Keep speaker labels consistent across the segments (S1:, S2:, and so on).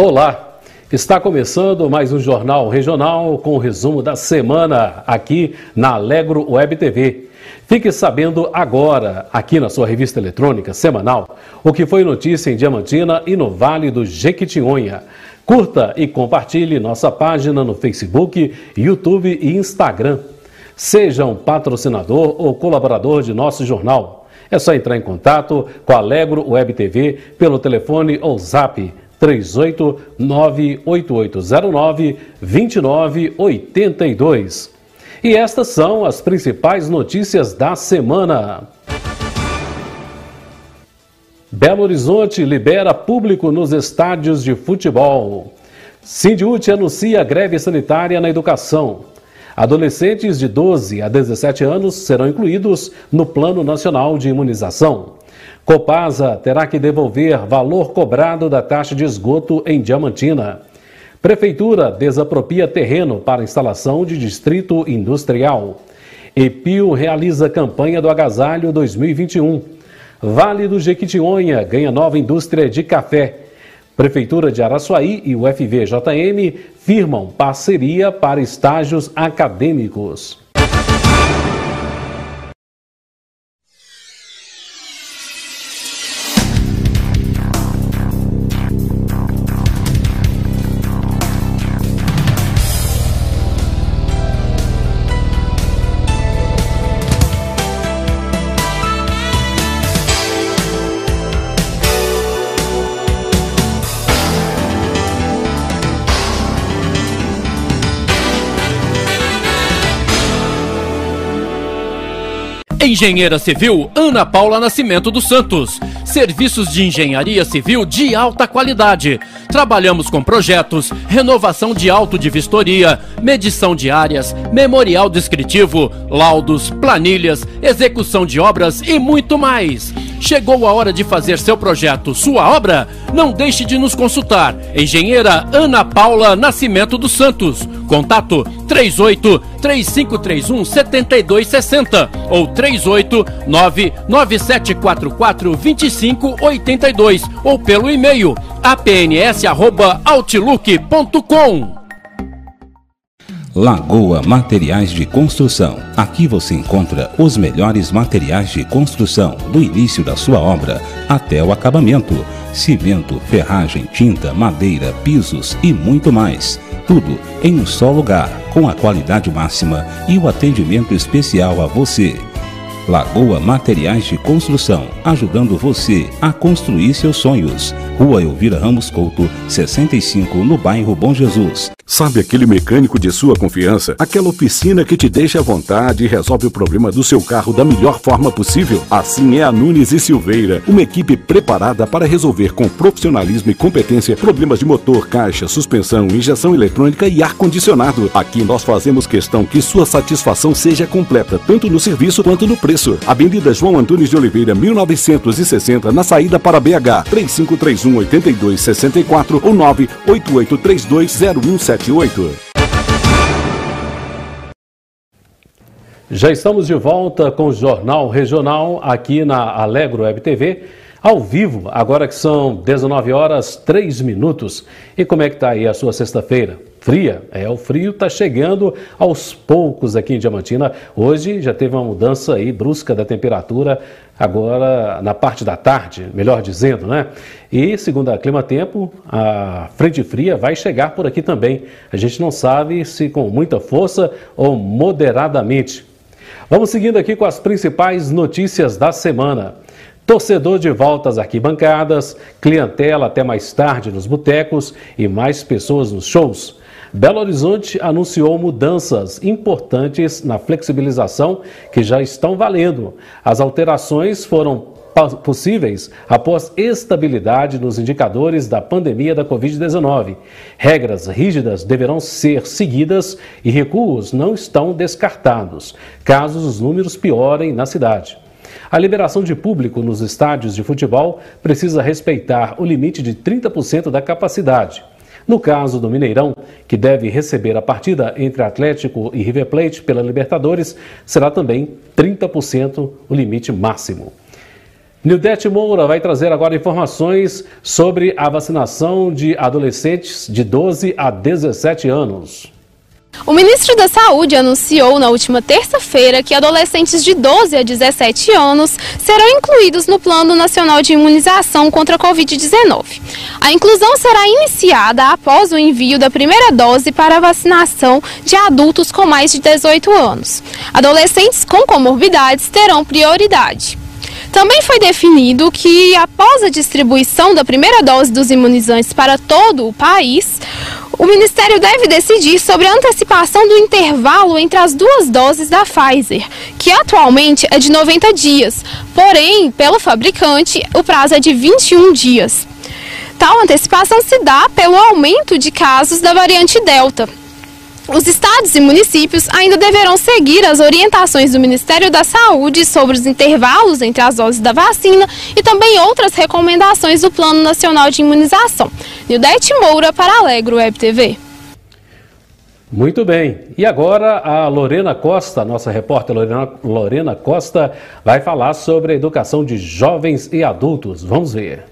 S1: Olá, está começando mais um Jornal Regional com o resumo da semana aqui na Alegro Web TV. Fique sabendo agora, aqui na sua revista eletrônica semanal, o que foi notícia em Diamantina e no Vale do Jequitinhonha. Curta e compartilhe nossa página no Facebook, YouTube e Instagram. Seja um patrocinador ou colaborador de nosso jornal. É só entrar em contato com a Alegro Web TV pelo telefone ou zap 389-8809-2982. E estas são as principais notícias da semana. Belo Horizonte libera público nos estádios de futebol. Sindiúte anuncia greve sanitária na educação. Adolescentes de 12 a 17 anos serão incluídos no Plano Nacional de Imunização. Copasa terá que devolver valor cobrado da taxa de esgoto em Diamantina. Prefeitura desapropria terreno para instalação de distrito industrial. EPIO realiza campanha do agasalho 2021. Vale do Jequitinhonha ganha nova indústria de café. Prefeitura de Araçuaí e o FVJM firmam parceria para estágios acadêmicos.
S2: Engenheira Civil Ana Paula Nascimento dos Santos. Serviços de engenharia civil de alta qualidade. Trabalhamos com projetos, renovação de auto de vistoria, medição de áreas, memorial descritivo, laudos, planilhas, execução de obras e muito mais. Chegou a hora de fazer seu projeto, sua obra? Não deixe de nos consultar. Engenheira Ana Paula Nascimento dos Santos. Contato 38 3531 7260 ou 38 99744 2582 ou pelo e-mail apns@outlook.com.
S3: Lagoa Materiais de Construção. Aqui você encontra os melhores materiais de construção, do início da sua obra até o acabamento: cimento, ferragem, tinta, madeira, pisos e muito mais. Tudo em um só lugar, com a qualidade máxima e o atendimento especial a você. Lagoa Materiais de Construção, ajudando você a construir seus sonhos. Rua Elvira Ramos Couto, 65, no bairro Bom Jesus.
S4: Sabe aquele mecânico de sua confiança? Aquela oficina que te deixa à vontade e resolve o problema do seu carro da melhor forma possível? Assim é a Nunes e Silveira, uma equipe preparada para resolver com profissionalismo e competência problemas de motor, caixa, suspensão, injeção eletrônica e ar-condicionado. Aqui nós fazemos questão que sua satisfação seja completa, tanto no serviço quanto no preço. Avenida João Antunes de Oliveira, 1960, na saída para BH, 3531 8264 ou 988320170.
S1: Já estamos de volta com o Jornal Regional aqui na Alegro Web TV, ao vivo, agora que são 19 horas 3 minutos. E como é que está aí a sua sexta-feira? Fria? É, o frio está chegando aos poucos aqui em Diamantina. Hoje já teve uma mudança aí brusca da temperatura, agora na parte da tarde, melhor dizendo, né? E segundo a Clima Tempo, a frente fria vai chegar por aqui também. A gente não sabe se com muita força ou moderadamente. Vamos seguindo aqui com as principais notícias da semana. Torcedor de volta às arquibancadas, clientela até mais tarde nos botecos e mais pessoas nos shows. Belo Horizonte anunciou mudanças importantes na flexibilização que já estão valendo. As alterações foram possíveis após estabilidade nos indicadores da pandemia da Covid-19. Regras rígidas deverão ser seguidas e recuos não estão descartados, caso os números piorem na cidade. A liberação de público nos estádios de futebol precisa respeitar o limite de 30% da capacidade. No caso do Mineirão, que deve receber a partida entre Atlético e River Plate pela Libertadores, será também 30% o limite máximo. Nildete Moura vai trazer agora informações sobre a vacinação de adolescentes de 12 a 17 anos.
S5: O ministro da Saúde anunciou na última terça-feira que adolescentes de 12 a 17 anos serão incluídos no Plano Nacional de Imunização contra a Covid-19. A inclusão será iniciada após o envio da primeira dose para a vacinação de adultos com mais de 18 anos. Adolescentes com comorbidades terão prioridade. Também foi definido que, após a distribuição da primeira dose dos imunizantes para todo o país, o Ministério deve decidir sobre a antecipação do intervalo entre as duas doses da Pfizer, que atualmente é de 90 dias, porém, pelo fabricante, o prazo é de 21 dias. Tal antecipação se dá pelo aumento de casos da variante Delta, os estados e municípios ainda deverão seguir as orientações do Ministério da Saúde sobre os intervalos entre as doses da vacina e também outras recomendações do Plano Nacional de Imunização. Nildete Moura para Alegro Web TV.
S1: Muito bem. E agora a Lorena Costa, nossa repórter Lorena, Lorena Costa, vai falar sobre a educação de jovens e adultos. Vamos ver.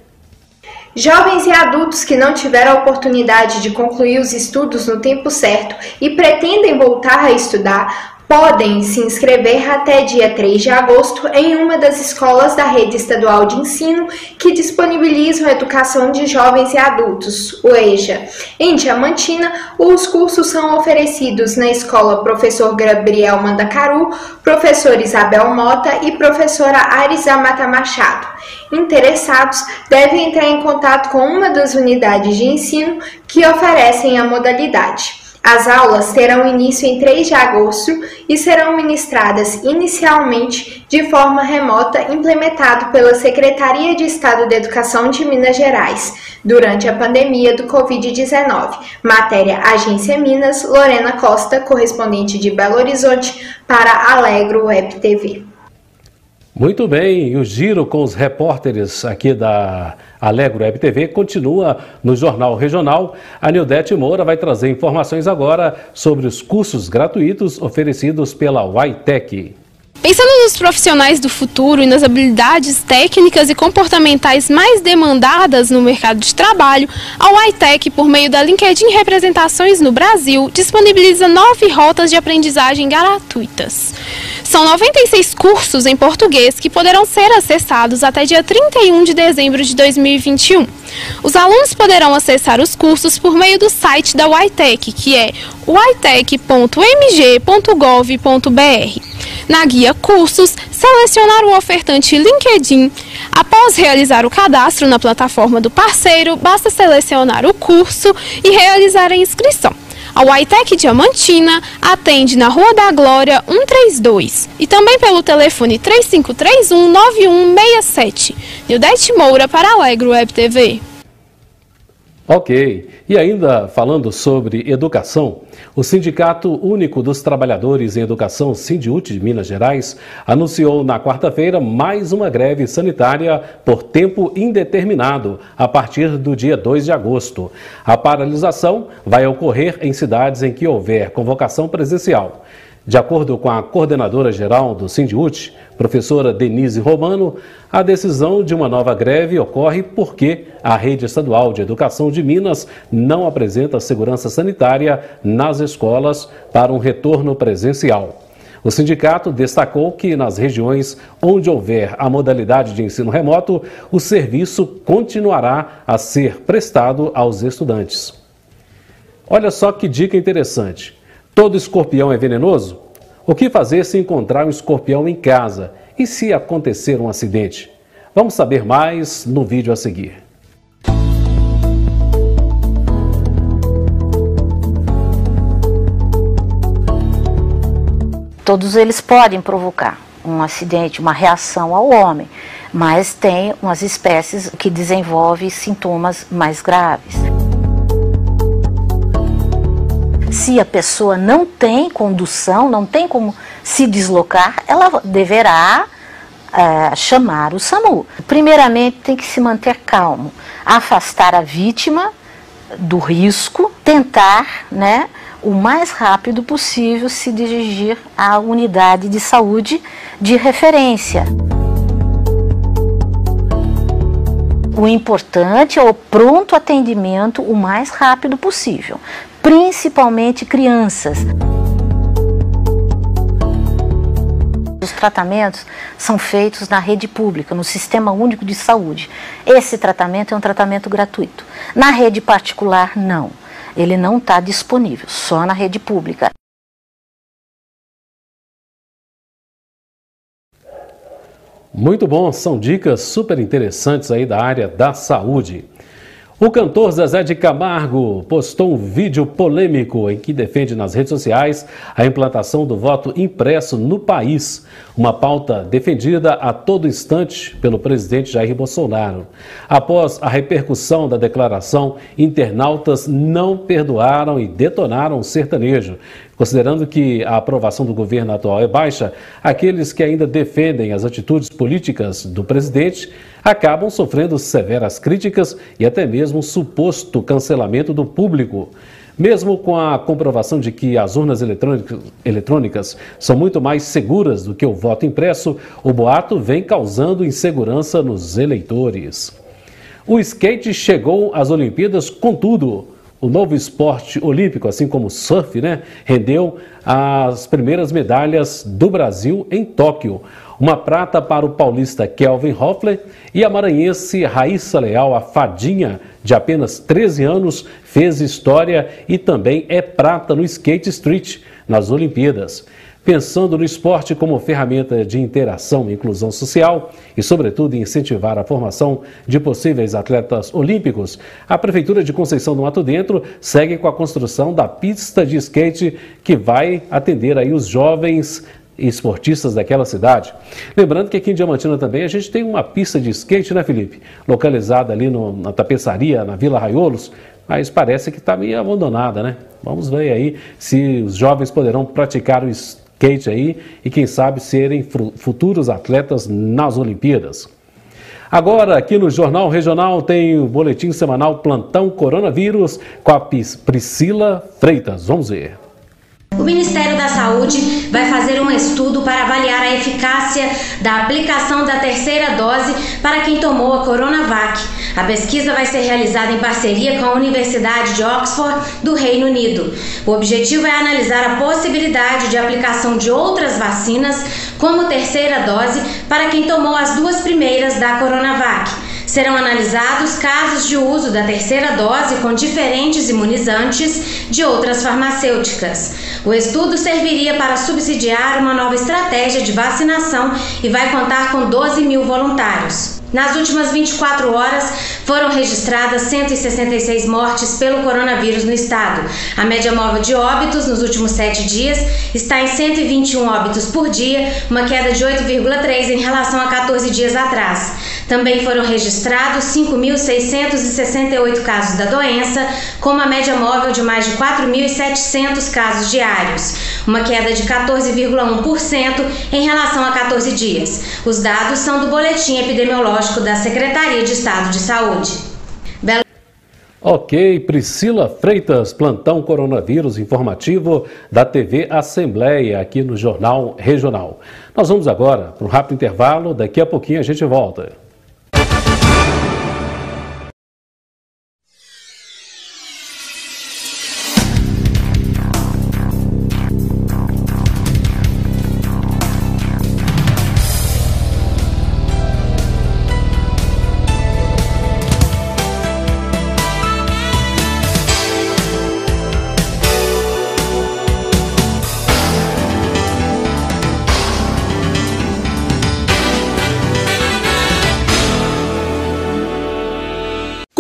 S6: Jovens e adultos que não tiveram a oportunidade de concluir os estudos no tempo certo e pretendem voltar a estudar, podem se inscrever até dia 3 de agosto em uma das escolas da rede estadual de ensino que disponibilizam educação de jovens e adultos, o EJA. Em Diamantina, os cursos são oferecidos na escola Professor Gabriel Mandacaru, professor Isabel Mota e professora Arisa Mata Machado. Interessados devem entrar em contato com uma das unidades de ensino que oferecem a modalidade. As aulas terão início em 3 de agosto e serão ministradas inicialmente de forma remota, implementado pela Secretaria de Estado de Educação de Minas Gerais, durante a pandemia do Covid-19. Matéria Agência Minas, Lorena Costa, correspondente de Belo Horizonte, para Alegro Web TV.
S1: Muito bem, e o giro com os repórteres aqui da Alegro Web TV continua no Jornal Regional. A Nildete Moura vai trazer informações agora sobre os cursos gratuitos oferecidos pela YTech.
S5: Pensando nos profissionais do futuro e nas habilidades técnicas e comportamentais mais demandadas no mercado de trabalho, a YTech, por meio da LinkedIn Representações no Brasil, disponibiliza nove rotas de aprendizagem gratuitas. São 96 cursos em português que poderão ser acessados até dia 31 de dezembro de 2021. Os alunos poderão acessar os cursos por meio do site da YTech, que é ytech.mg.gov.br. Na guia Cursos, selecionar o ofertante LinkedIn. Após realizar o cadastro na plataforma do parceiro, basta selecionar o curso e realizar a inscrição. A Whitec Diamantina atende na Rua da Glória 132 e também pelo telefone 3531 9167. Nildete Moura para Alegro Web TV.
S1: Ok. E ainda falando sobre educação, o Sindicato Único dos Trabalhadores em Educação, Sindiut de Minas Gerais, anunciou na quarta-feira mais uma greve sanitária por tempo indeterminado, a partir do dia 2 de agosto. A paralisação vai ocorrer em cidades em que houver convocação presencial. De acordo com a coordenadora geral do Sindiut, professora Denise Romano, a decisão de uma nova greve ocorre porque a rede estadual de educação de Minas não apresenta segurança sanitária nas escolas para um retorno presencial. O sindicato destacou que nas regiões onde houver a modalidade de ensino remoto, o serviço continuará a ser prestado aos estudantes. Olha só que dica interessante. Todo escorpião é venenoso? O que fazer se encontrar um escorpião em casa? E se acontecer um acidente? Vamos saber mais no vídeo a seguir.
S7: Todos eles podem provocar um acidente, uma reação ao homem, mas tem umas espécies que desenvolvem sintomas mais graves se a pessoa não tem condução, não tem como se deslocar, ela deverá é, chamar o SAMU. Primeiramente, tem que se manter calmo, afastar a vítima do risco, tentar, né, o mais rápido possível se dirigir à unidade de saúde de referência. O importante é o pronto atendimento o mais rápido possível, principalmente crianças. Os tratamentos são feitos na rede pública, no Sistema Único de Saúde. Esse tratamento é um tratamento gratuito. Na rede particular, não. Ele não está disponível, só na rede pública.
S1: Muito bom, são dicas super interessantes aí da área da saúde. O cantor Zezé de Camargo postou um vídeo polêmico em que defende nas redes sociais a implantação do voto impresso no país, uma pauta defendida a todo instante pelo presidente Jair Bolsonaro. Após a repercussão da declaração, internautas não perdoaram e detonaram o sertanejo. Considerando que a aprovação do governo atual é baixa, aqueles que ainda defendem as atitudes políticas do presidente acabam sofrendo severas críticas e até mesmo suposto cancelamento do público. Mesmo com a comprovação de que as urnas eletrônicas são muito mais seguras do que o voto impresso, o boato vem causando insegurança nos eleitores. O skate chegou às Olimpíadas com tudo o novo esporte olímpico, assim como o surf, né, rendeu as primeiras medalhas do Brasil em Tóquio. Uma prata para o paulista Kelvin Hoffler e a maranhense Raíssa Leal, a fadinha de apenas 13 anos, fez história e também é prata no skate street nas Olimpíadas pensando no esporte como ferramenta de interação e inclusão social e, sobretudo, incentivar a formação de possíveis atletas olímpicos, a Prefeitura de Conceição do Mato Dentro segue com a construção da pista de skate que vai atender aí os jovens esportistas daquela cidade. Lembrando que aqui em Diamantina também a gente tem uma pista de skate, né, Felipe? Localizada ali no, na tapeçaria, na Vila Raiolos, mas parece que está meio abandonada, né? Vamos ver aí se os jovens poderão praticar o skate aí e quem sabe serem futuros atletas nas Olimpíadas. Agora, aqui no Jornal Regional tem o boletim semanal Plantão Coronavírus com a Priscila Freitas. Vamos ver.
S8: O Ministério da Saúde vai fazer um estudo para avaliar a eficácia da aplicação da terceira dose para quem tomou a Coronavac. A pesquisa vai ser realizada em parceria com a Universidade de Oxford do Reino Unido. O objetivo é analisar a possibilidade de aplicação de outras vacinas como terceira dose para quem tomou as duas primeiras da Coronavac. Serão analisados casos de uso da terceira dose com diferentes imunizantes de outras farmacêuticas. O estudo serviria para subsidiar uma nova estratégia de vacinação e vai contar com 12 mil voluntários. Nas últimas 24 horas, foram registradas 166 mortes pelo coronavírus no estado. A média móvel de óbitos nos últimos sete dias está em 121 óbitos por dia, uma queda de 8,3 em relação a 14 dias atrás. Também foram registrados 5.668 casos da doença, com uma média móvel de mais de 4.700 casos diários, uma queda de 14,1% em relação a 14 dias. Os dados são do boletim epidemiológico da Secretaria de Estado de Saúde.
S1: Ok, Priscila Freitas, plantão coronavírus informativo da TV Assembleia, aqui no Jornal Regional. Nós vamos agora para um rápido intervalo, daqui a pouquinho a gente volta.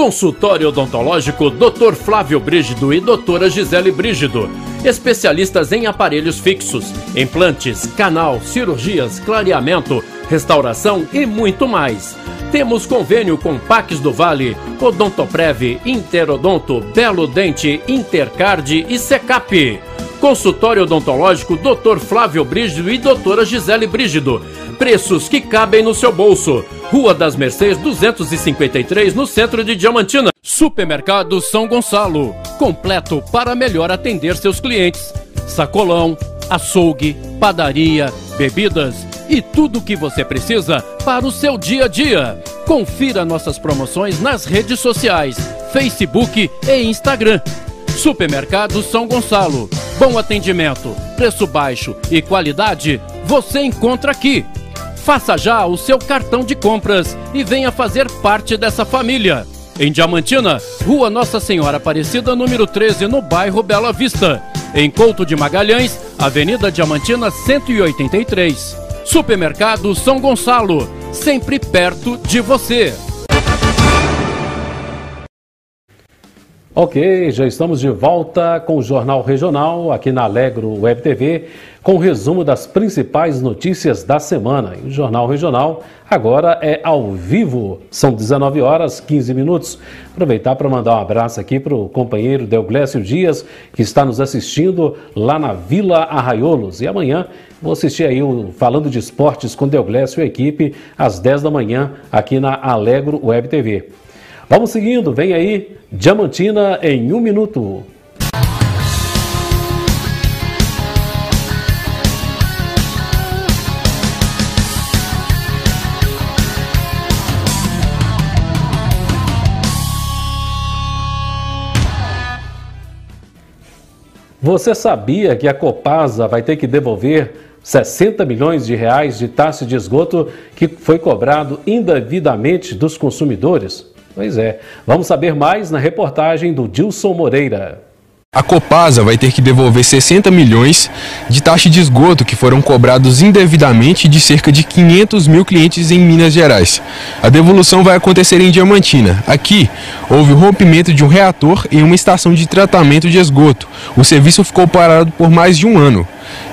S2: Consultório Odontológico Dr. Flávio Brígido e Doutora Gisele Brígido. Especialistas em aparelhos fixos, implantes, canal, cirurgias, clareamento, restauração e muito mais. Temos convênio com Pax do Vale, Odontoprev, Interodonto, Belo Dente, Intercard e Secap. Consultório Odontológico Dr. Flávio Brígido e Doutora Gisele Brígido. Preços que cabem no seu bolso. Rua das Mercês 253, no centro de Diamantina. Supermercado São Gonçalo. Completo para melhor atender seus clientes. Sacolão, açougue, padaria, bebidas e tudo o que você precisa para o seu dia a dia. Confira nossas promoções nas redes sociais, Facebook e Instagram. Supermercado São Gonçalo. Bom atendimento, preço baixo e qualidade você encontra aqui. Faça já o seu cartão de compras e venha fazer parte dessa família. Em Diamantina, Rua Nossa Senhora Aparecida, número 13, no bairro Bela Vista. Em Couto de Magalhães, Avenida Diamantina 183. Supermercado São Gonçalo, sempre perto de você.
S1: Ok, já estamos de volta com o Jornal Regional aqui na Alegro Web TV, com o resumo das principais notícias da semana. E o Jornal Regional agora é ao vivo, são 19 horas 15 minutos. Aproveitar para mandar um abraço aqui para o companheiro Deoglécio Dias, que está nos assistindo lá na Vila Arraiolos. E amanhã vou assistir aí o Falando de Esportes com Deoglécio e equipe às 10 da manhã aqui na Alegro Web TV. Vamos seguindo, vem aí Diamantina em um minuto. Você sabia que a Copasa vai ter que devolver 60 milhões de reais de taxa de esgoto que foi cobrado indevidamente dos consumidores? Pois é. Vamos saber mais na reportagem do Dilson Moreira.
S9: A Copasa vai ter que devolver 60 milhões de taxa de esgoto que foram cobrados indevidamente de cerca de 500 mil clientes em Minas Gerais. A devolução vai acontecer em Diamantina. Aqui, houve o rompimento de um reator em uma estação de tratamento de esgoto. O serviço ficou parado por mais de um ano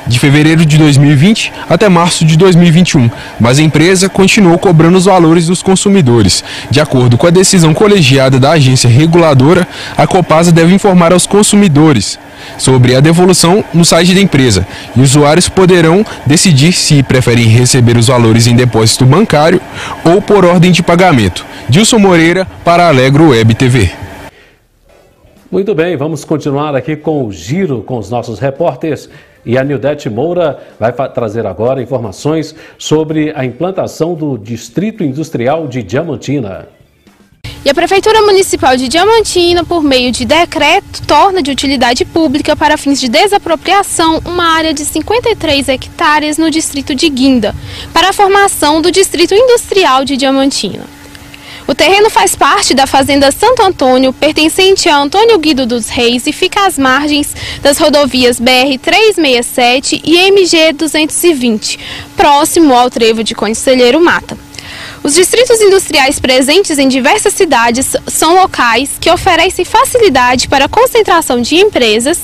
S9: de fevereiro de 2020 até março de 2021, mas a empresa continuou cobrando os valores dos consumidores. De acordo com a decisão colegiada da agência reguladora, a Copasa deve informar aos consumidores sobre a devolução no site da empresa e usuários poderão decidir se preferem receber os valores em depósito bancário ou por ordem de pagamento. Dilson Moreira para Alegro Web TV.
S1: Muito bem, vamos continuar aqui com o giro com os nossos repórteres. E a Nildete Moura vai trazer agora informações sobre a implantação do Distrito Industrial de Diamantina.
S5: E a Prefeitura Municipal de Diamantina, por meio de decreto, torna de utilidade pública para fins de desapropriação uma área de 53 hectares no distrito de Guinda, para a formação do Distrito Industrial de Diamantina. O terreno faz parte da Fazenda Santo Antônio, pertencente a Antônio Guido dos Reis e fica às margens das rodovias BR-367 e MG-220, próximo ao trevo de Conselheiro Mata. Os distritos industriais presentes em diversas cidades são locais que oferecem facilidade para a concentração de empresas,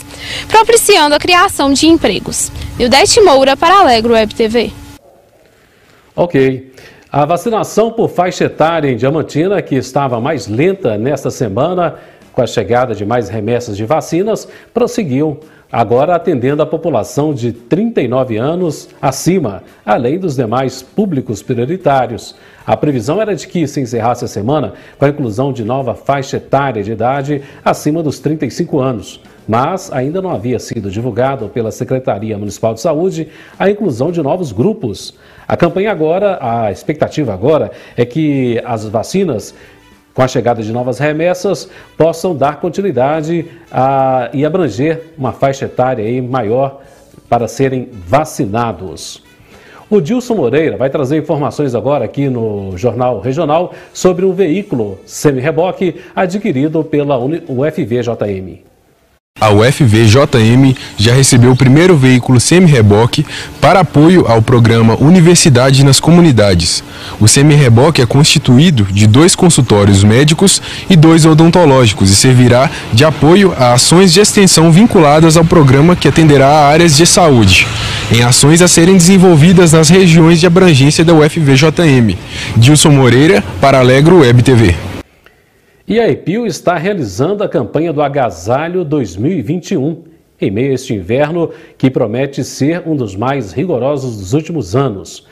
S5: propiciando a criação de empregos. Ildete Moura para Alegro Web TV.
S1: Ok. A vacinação por faixa etária em Diamantina, que estava mais lenta nesta semana, com a chegada de mais remessas de vacinas, prosseguiu, agora atendendo a população de 39 anos acima, além dos demais públicos prioritários. A previsão era de que se encerrasse a semana com a inclusão de nova faixa etária de idade acima dos 35 anos mas ainda não havia sido divulgado pela Secretaria Municipal de Saúde a inclusão de novos grupos. A campanha agora, a expectativa agora é que as vacinas com a chegada de novas remessas, possam dar continuidade a, e abranger uma faixa etária maior para serem vacinados. O Dilson Moreira vai trazer informações agora aqui no Jornal Regional sobre um veículo semi-reboque adquirido pela UFVJM.
S9: A UFVJM já recebeu o primeiro veículo semi-reboque para apoio ao programa Universidade nas Comunidades. O semi-reboque é constituído de dois consultórios médicos e dois odontológicos e servirá de apoio a ações de extensão vinculadas ao programa que atenderá a áreas de saúde, em ações a serem desenvolvidas nas regiões de abrangência da UFVJM. Dilson Moreira, para Alegro Web TV.
S1: E a EPIL está realizando a campanha do Agasalho 2021, em meio a este inverno que promete ser um dos mais rigorosos dos últimos anos.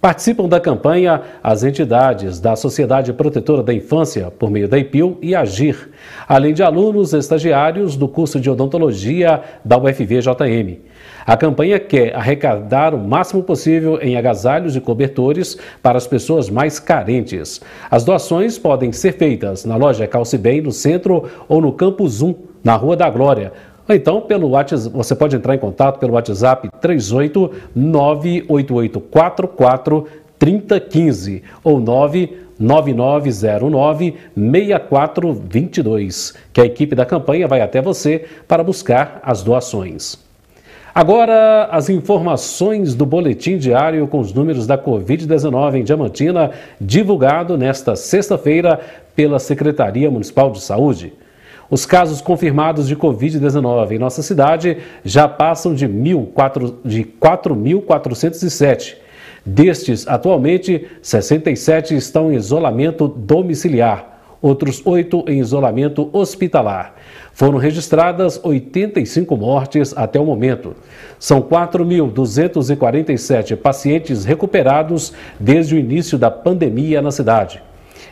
S1: Participam da campanha as entidades da Sociedade Protetora da Infância, por meio da IPIL e AGIR, além de alunos estagiários do curso de odontologia da UFVJM. A campanha quer arrecadar o máximo possível em agasalhos e cobertores para as pessoas mais carentes. As doações podem ser feitas na loja Calce Bem, no centro, ou no Campus 1, na Rua da Glória, ou então, pelo WhatsApp, você pode entrar em contato pelo WhatsApp 38 98844 3015 ou 99909 6422, que a equipe da campanha vai até você para buscar as doações. Agora, as informações do boletim diário com os números da Covid-19 em Diamantina, divulgado nesta sexta-feira pela Secretaria Municipal de Saúde. Os casos confirmados de Covid-19 em nossa cidade já passam de 4.407. Destes, atualmente, 67 estão em isolamento domiciliar, outros oito em isolamento hospitalar. Foram registradas 85 mortes até o momento. São 4.247 pacientes recuperados desde o início da pandemia na cidade.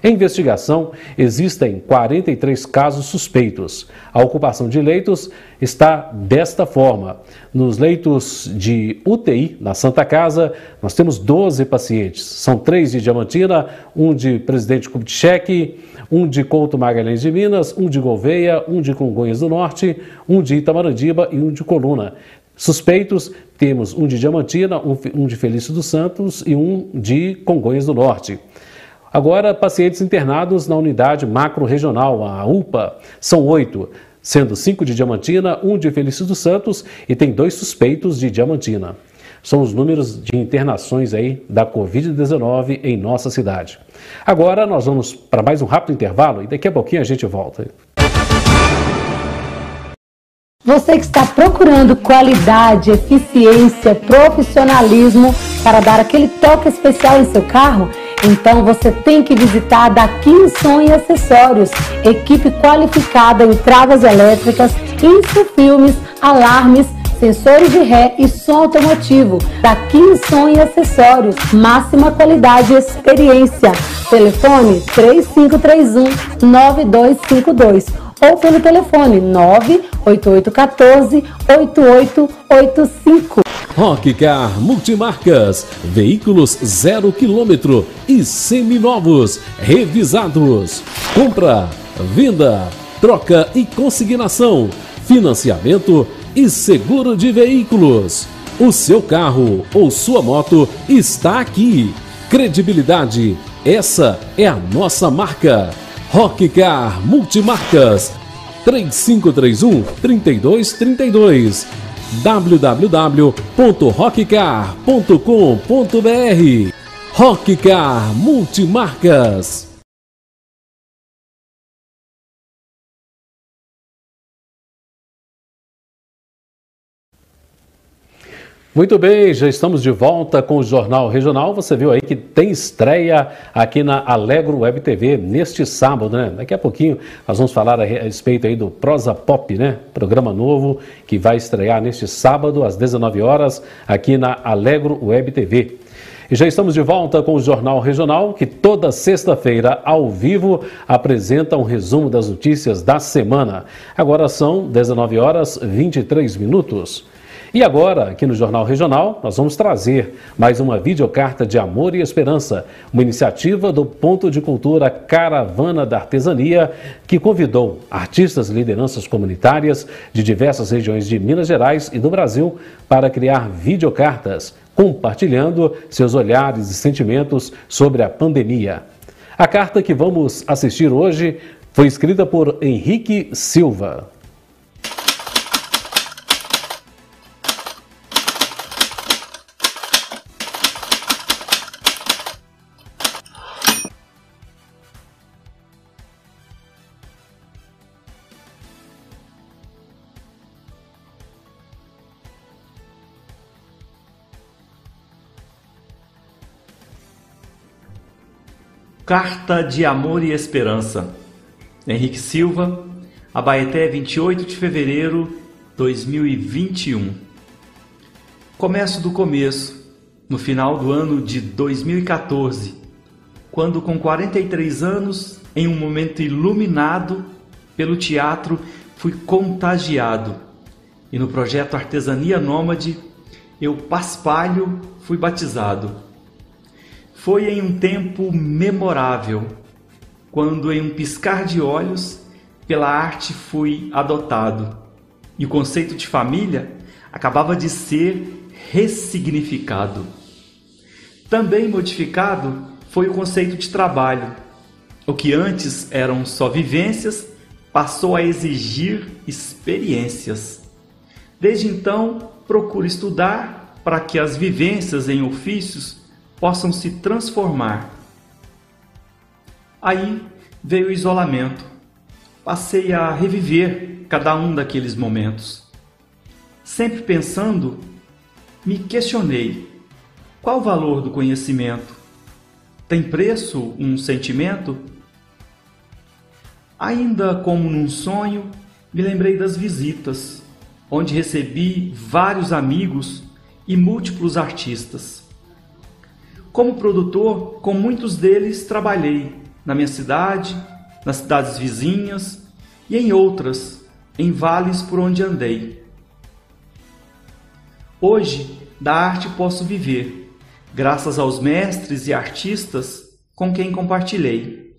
S1: Em investigação, existem 43 casos suspeitos. A ocupação de leitos está desta forma. Nos leitos de UTI, na Santa Casa, nós temos 12 pacientes. São três de Diamantina, um de Presidente Kubitschek, um de Couto Magalhães de Minas, um de Gouveia, um de Congonhas do Norte, um de Itamarandiba e um de Coluna. Suspeitos, temos um de Diamantina, um de Felício dos Santos e um de Congonhas do Norte. Agora, pacientes internados na unidade macro-regional, a UPA, são oito, sendo cinco de Diamantina, um de Felício dos Santos e tem dois suspeitos de Diamantina. São os números de internações aí da Covid-19 em nossa cidade. Agora nós vamos para mais um rápido intervalo e daqui a pouquinho a gente volta.
S10: Você que está procurando qualidade, eficiência, profissionalismo para dar aquele toque especial em seu carro, então você tem que visitar a Daqui Som e Acessórios, equipe qualificada em travas elétricas, infofilmes, alarmes, sensores de ré e som automotivo. Daqui Som e Acessórios, máxima qualidade e experiência. Telefone 3531 9252 ou pelo telefone 98814 8885.
S1: Rockcar Multimarcas, veículos zero quilômetro e seminovos, revisados. Compra, venda, troca e consignação, financiamento e seguro de veículos. O seu carro ou sua moto está aqui. Credibilidade, essa é a nossa marca. Rockcar Multimarcas. 3531 3232 www.rockcar.com.br Rockcar Multimarcas Muito bem, já estamos de volta com o Jornal Regional. Você viu aí que tem estreia aqui na Alegro Web TV neste sábado, né? Daqui a pouquinho nós vamos falar a respeito aí do Prosa Pop, né? Programa novo que vai estrear neste sábado às 19 horas aqui na Alegro Web TV. E já estamos de volta com o Jornal Regional, que toda sexta-feira, ao vivo, apresenta um resumo das notícias da semana. Agora são 19 horas 23 minutos. E agora, aqui no Jornal Regional, nós vamos trazer mais uma videocarta de amor e esperança, uma iniciativa do Ponto de Cultura Caravana da Artesania, que convidou artistas e lideranças comunitárias de diversas regiões de Minas Gerais e do Brasil para criar videocartas, compartilhando seus olhares e sentimentos sobre a pandemia. A carta que vamos assistir hoje foi escrita por Henrique Silva.
S11: Carta de Amor e Esperança. Henrique Silva, Abaeté, 28 de fevereiro 2021. Começo do começo. no final do ano de 2014, quando, com 43 anos, em um momento iluminado pelo teatro, fui contagiado. E no projeto Artesania Nômade, eu, Paspalho, fui batizado. Foi em um tempo memorável, quando, em um piscar de olhos, pela arte fui adotado. E o conceito de família acabava de ser ressignificado. Também modificado foi o conceito de trabalho. O que antes eram só vivências passou a exigir experiências. Desde então, procuro estudar para que as vivências em ofícios possam se transformar. Aí veio o isolamento. Passei a reviver cada um daqueles momentos. Sempre pensando, me questionei: qual o valor do conhecimento? Tem preço um sentimento? Ainda como num sonho, me lembrei das visitas, onde recebi vários amigos e múltiplos artistas. Como produtor, com muitos deles trabalhei na minha cidade, nas cidades vizinhas e em outras, em vales por onde andei. Hoje, da arte posso viver graças aos mestres e artistas com quem compartilhei.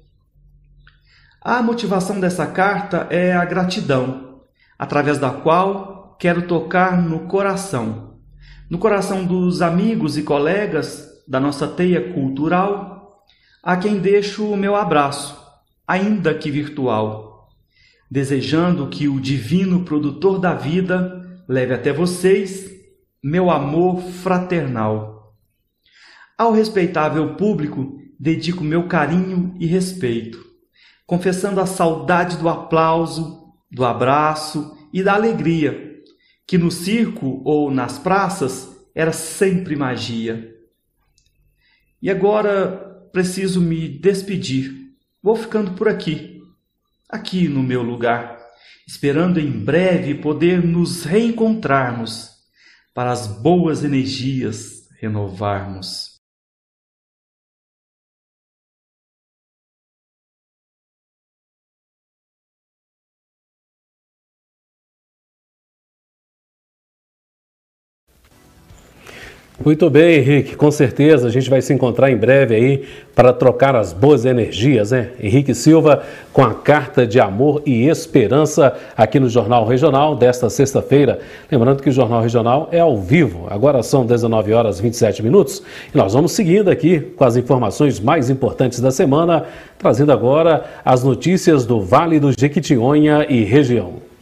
S11: A motivação dessa carta é a gratidão, através da qual quero tocar no coração, no coração dos amigos e colegas da nossa teia cultural, a quem deixo o meu abraço, ainda que virtual, desejando que o divino produtor da vida leve até vocês meu amor fraternal. Ao respeitável público, dedico meu carinho e respeito, confessando a saudade do aplauso, do abraço e da alegria, que no circo ou nas praças era sempre magia. E agora preciso me despedir. Vou ficando por aqui, aqui no meu lugar, esperando em breve poder nos reencontrarmos para as boas energias renovarmos.
S1: Muito bem, Henrique, com certeza a gente vai se encontrar em breve aí para trocar as boas energias, né? Henrique Silva com a carta de amor e esperança aqui no Jornal Regional desta sexta-feira. Lembrando que o Jornal Regional é ao vivo, agora são 19 horas 27 minutos e nós vamos seguindo aqui com as informações mais importantes da semana, trazendo agora as notícias do Vale do Jequitinhonha e região.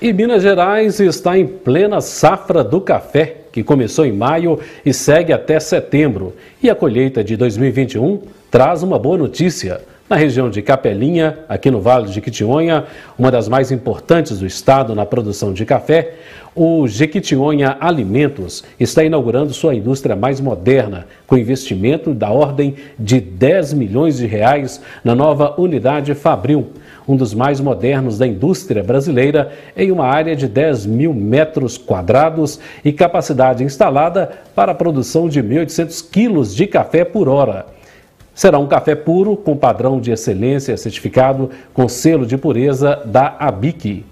S1: E Minas Gerais está em plena safra do café, que começou em maio e segue até setembro. E a colheita de 2021 traz uma boa notícia. Na região de Capelinha, aqui no Vale de Quitionha, uma das mais importantes do estado na produção de café, o Jequitinhonha Alimentos está inaugurando sua indústria mais moderna, com investimento da ordem de 10 milhões de reais na nova unidade Fabril um dos mais modernos da indústria brasileira, em uma área de 10 mil metros quadrados e capacidade instalada para a produção de 1.800 quilos de café por hora. Será um café puro com padrão de excelência certificado com selo de pureza da ABIC.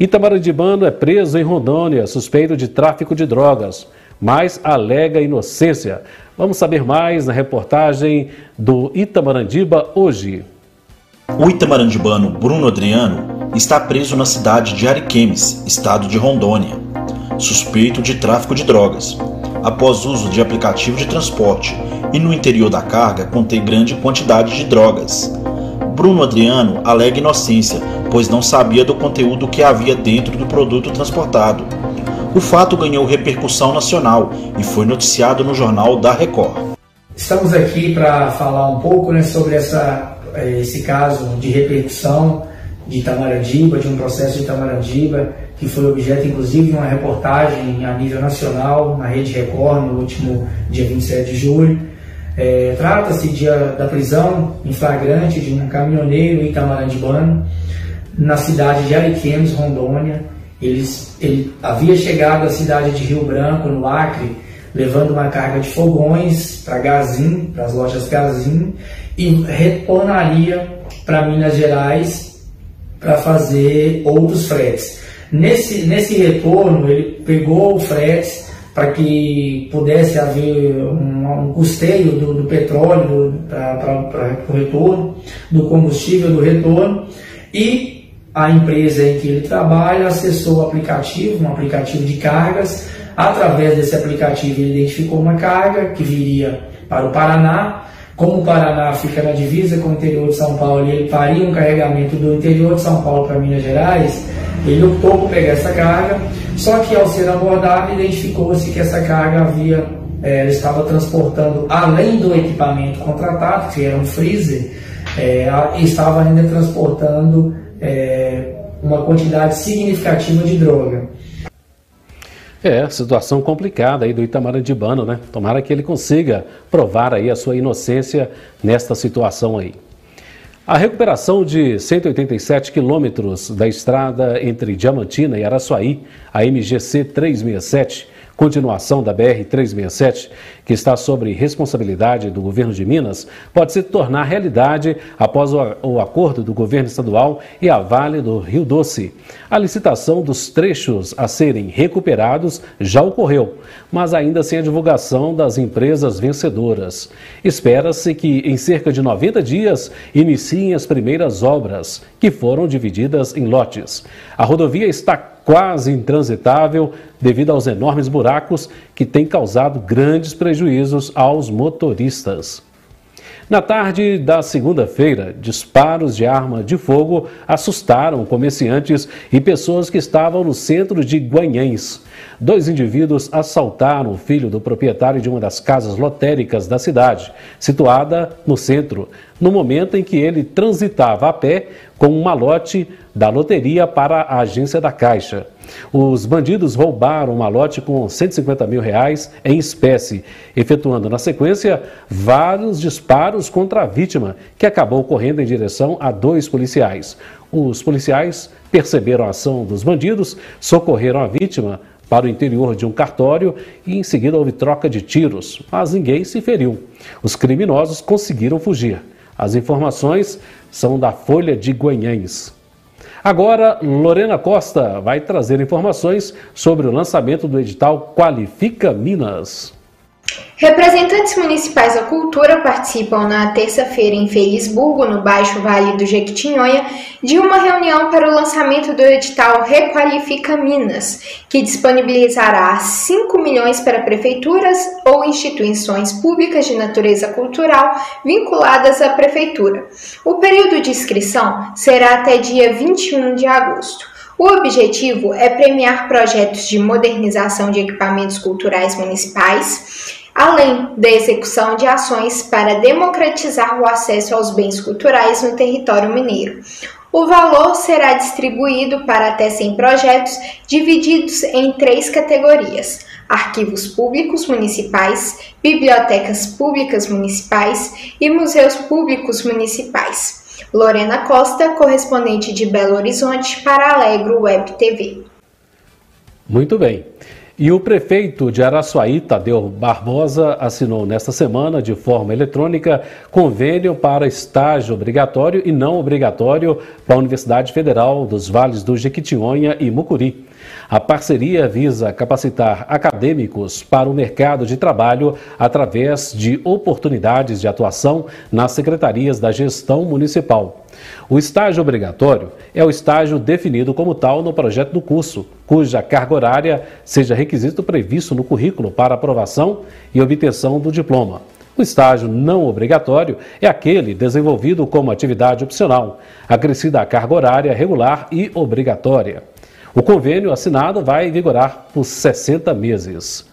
S1: Itamarandibano é preso em Rondônia, suspeito de tráfico de drogas, mas alega inocência. Vamos saber mais na reportagem do Itamarandiba hoje.
S12: O itamarandibano Bruno Adriano está preso na cidade de Ariquemes, estado de Rondônia, suspeito de tráfico de drogas, após uso de aplicativo de transporte e no interior da carga contém grande quantidade de drogas. Bruno Adriano alega inocência, pois não sabia do conteúdo que havia dentro do produto transportado. O fato ganhou repercussão nacional e foi noticiado no jornal da Record.
S13: Estamos aqui para falar um pouco né, sobre essa esse caso de repercussão de Itamarandiba, de um processo de Itamarandiba, que foi objeto inclusive de uma reportagem a nível nacional na Rede Record no último dia 27 de julho. É, Trata-se da prisão em flagrante de um caminhoneiro itamarandibano na cidade de Ariquemes, Rondônia. Eles, ele havia chegado à cidade de Rio Branco, no Acre, levando uma carga de fogões para Gazin, para as lojas Gazin, e retornaria para Minas Gerais para fazer outros fretes. Nesse, nesse retorno, ele pegou o frete para que pudesse haver um, um custeio do, do petróleo para o retorno, do combustível do retorno, e a empresa em que ele trabalha acessou o aplicativo, um aplicativo de cargas. Através desse aplicativo, ele identificou uma carga que viria para o Paraná. Como o Paraná fica na divisa com o interior de São Paulo e ele faria um carregamento do interior de São Paulo para Minas Gerais, ele optou por pegar essa carga. Só que ao ser abordado, identificou-se que essa carga havia, é, estava transportando, além do equipamento contratado, que era um freezer, é, estava ainda transportando é, uma quantidade significativa de droga.
S1: É, situação complicada aí do Itamarandibano, né? Tomara que ele consiga provar aí a sua inocência nesta situação aí. A recuperação de 187 quilômetros da estrada entre Diamantina e Araçuaí, a MGC 367, continuação da BR-367, que está sob responsabilidade do governo de Minas, pode se tornar realidade após o, acordo do governo estadual e a Vale do Rio Doce. A licitação dos trechos a serem recuperados já ocorreu, mas ainda sem a divulgação das empresas vencedoras. Espera-se que em cerca de 90 dias iniciem as primeiras obras, que foram divididas em lotes. A rodovia está quase intransitável devido aos enormes buracos que têm causado grandes prejuízos aos motoristas. Na tarde da segunda-feira, disparos de arma de fogo assustaram comerciantes e pessoas que estavam no centro de Guanhães. Dois indivíduos assaltaram o filho do proprietário de uma das casas lotéricas da cidade, situada no centro, no momento em que ele transitava a pé com um malote da loteria para a agência da Caixa. Os bandidos roubaram um malote com 150 mil reais em espécie, efetuando na sequência vários disparos contra a vítima, que acabou correndo em direção a dois policiais. Os policiais perceberam a ação dos bandidos, socorreram a vítima para o interior de um cartório e em seguida houve troca de tiros, mas ninguém se feriu. Os criminosos conseguiram fugir. As informações são da Folha de Guanhães. Agora, Lorena Costa vai trazer informações sobre o lançamento do edital Qualifica Minas.
S6: Representantes municipais da cultura participam na terça-feira em Felisburgo, no Baixo Vale do Jequitinhonha, de uma reunião para o lançamento do edital Requalifica Minas, que disponibilizará 5 milhões para prefeituras ou instituições públicas de natureza cultural vinculadas à prefeitura. O período de inscrição será até dia 21 de agosto. O objetivo é premiar projetos de modernização de equipamentos culturais municipais além da execução de ações para democratizar o acesso aos bens culturais no território mineiro. O valor será distribuído para até 100 projetos, divididos em três categorias: arquivos públicos municipais, bibliotecas públicas municipais e museus públicos municipais. Lorena Costa, correspondente de Belo Horizonte para Alegro Web TV.
S1: Muito bem. E o prefeito de Araçuaí, Tadeu Barbosa, assinou nesta semana, de forma eletrônica, convênio para estágio obrigatório e não obrigatório para a Universidade Federal dos Vales do Jequitinhonha e Mucuri. A parceria visa capacitar acadêmicos para o mercado de trabalho através de oportunidades de atuação nas secretarias da gestão municipal. O estágio obrigatório é o estágio definido como tal no projeto do curso, cuja carga horária seja requisito previsto no currículo para aprovação e obtenção do diploma. O estágio não obrigatório é aquele desenvolvido como atividade opcional, acrescida à carga horária regular e obrigatória. O convênio assinado vai vigorar por 60 meses.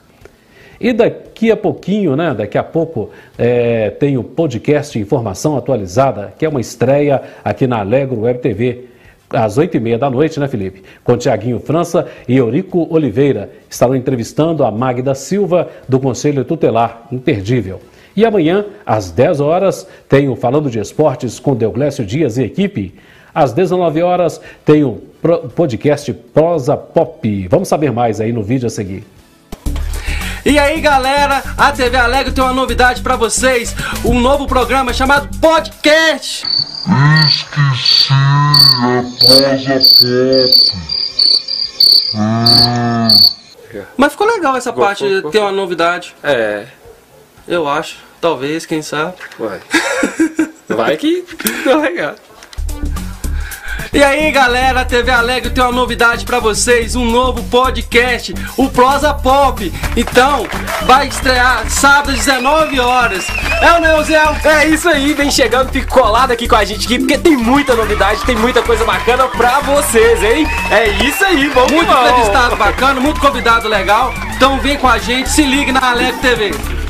S1: E daqui a pouquinho, né, daqui a pouco, é, tem o podcast Informação Atualizada, que é uma estreia aqui na Alegro Web TV. às oito e meia da noite, né, Felipe? Com Tiaguinho França e Eurico Oliveira. Estarão entrevistando a Magda Silva, do Conselho Tutelar. Imperdível. E amanhã, às 10 horas, tem o Falando de Esportes com Deoglécio Dias e equipe. Às 19 horas, tem o podcast Prosa Pop. Vamos saber mais aí no vídeo a seguir.
S14: E aí, galera, a TV Alegre tem uma novidade para vocês, um novo programa chamado Podcast.
S15: Esqueci a prosa pop.
S14: Hum. Mas ficou legal essa parte de ter uma novidade.
S16: É.
S14: Eu acho. Talvez, quem sabe.
S16: Vai. Vai que deu legal.
S14: E aí, galera, TV Alegre tem uma novidade para vocês, um novo podcast, o Prosa Pop. Então, vai estrear sábado às 19 horas. É o Neuzel?
S16: É isso aí, vem chegando, fica colado aqui com a gente aqui, porque tem muita novidade, tem muita coisa bacana pra vocês, hein? É isso aí, vamos
S14: Muito entrevistado bacana, muito convidado legal. Então vem com a gente, se ligue na Alegre TV.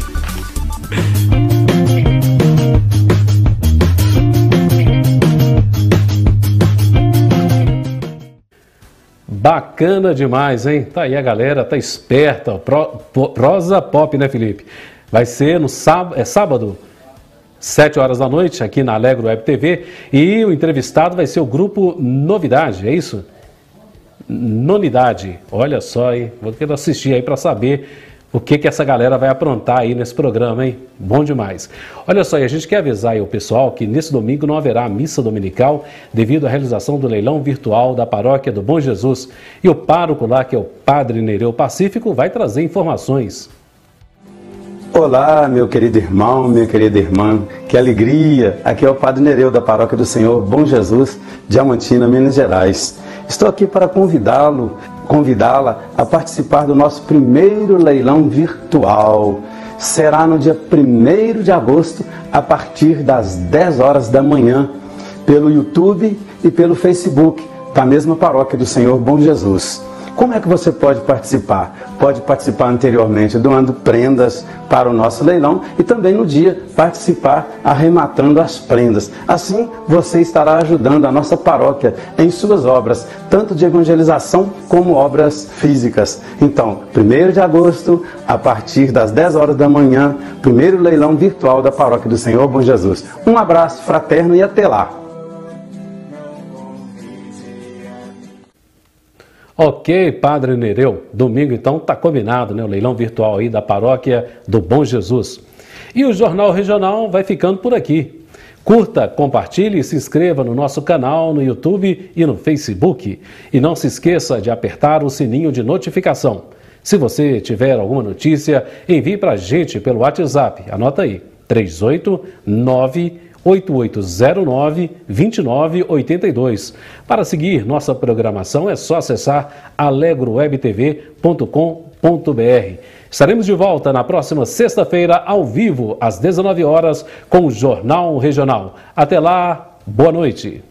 S1: Bacana demais, hein? Tá aí a galera, tá esperta. Pro, pro, prosa pop, né, Felipe? Vai ser no sábado, é sábado, 7 horas da noite, aqui na Alegro Web TV. E o entrevistado vai ser o grupo Novidade, é isso? Nonidade. Olha só, hein? Vou querer assistir aí para saber o que, que essa galera vai aprontar aí nesse programa, hein? Bom demais. Olha só, e a gente quer avisar aí o pessoal que nesse domingo não haverá missa dominical devido à realização do leilão virtual da paróquia do Bom Jesus. E o pároco lá, que é o Padre Nereu Pacífico, vai trazer informações.
S17: Olá, meu querido irmão, minha querida irmã, que alegria! Aqui é o Padre Nereu da Paróquia do Senhor Bom Jesus, Diamantina, Minas Gerais. Estou aqui para convidá-lo convidá-la a participar do nosso primeiro leilão virtual. Será no dia 1 de agosto, a partir das 10 horas da manhã, pelo YouTube e pelo Facebook da mesma paróquia do Senhor Bom Jesus. Como é que você pode participar? Pode participar anteriormente doando prendas para o nosso leilão e também no dia participar arrematando as prendas. Assim, você estará ajudando a nossa paróquia em suas obras, tanto de evangelização como obras físicas. Então, 1 de agosto, a partir das 10 horas da manhã, primeiro leilão virtual da Paróquia do Senhor Bom Jesus. Um abraço fraterno e até lá!
S1: Ok, Padre Nereu. Domingo, então, está combinado, né? O leilão virtual aí da paróquia do Bom Jesus. E o Jornal Regional vai ficando por aqui. Curta, compartilhe e se inscreva no nosso canal no YouTube e no Facebook. E não se esqueça de apertar o sininho de notificação. Se você tiver alguma notícia, envie para a gente pelo WhatsApp. Anota aí: 389 8809-2982. Para seguir nossa programação é só acessar alegrowebtv.com.br. Estaremos de volta na próxima sexta-feira, ao vivo, às 19 horas, com o Jornal Regional. Até lá, boa noite.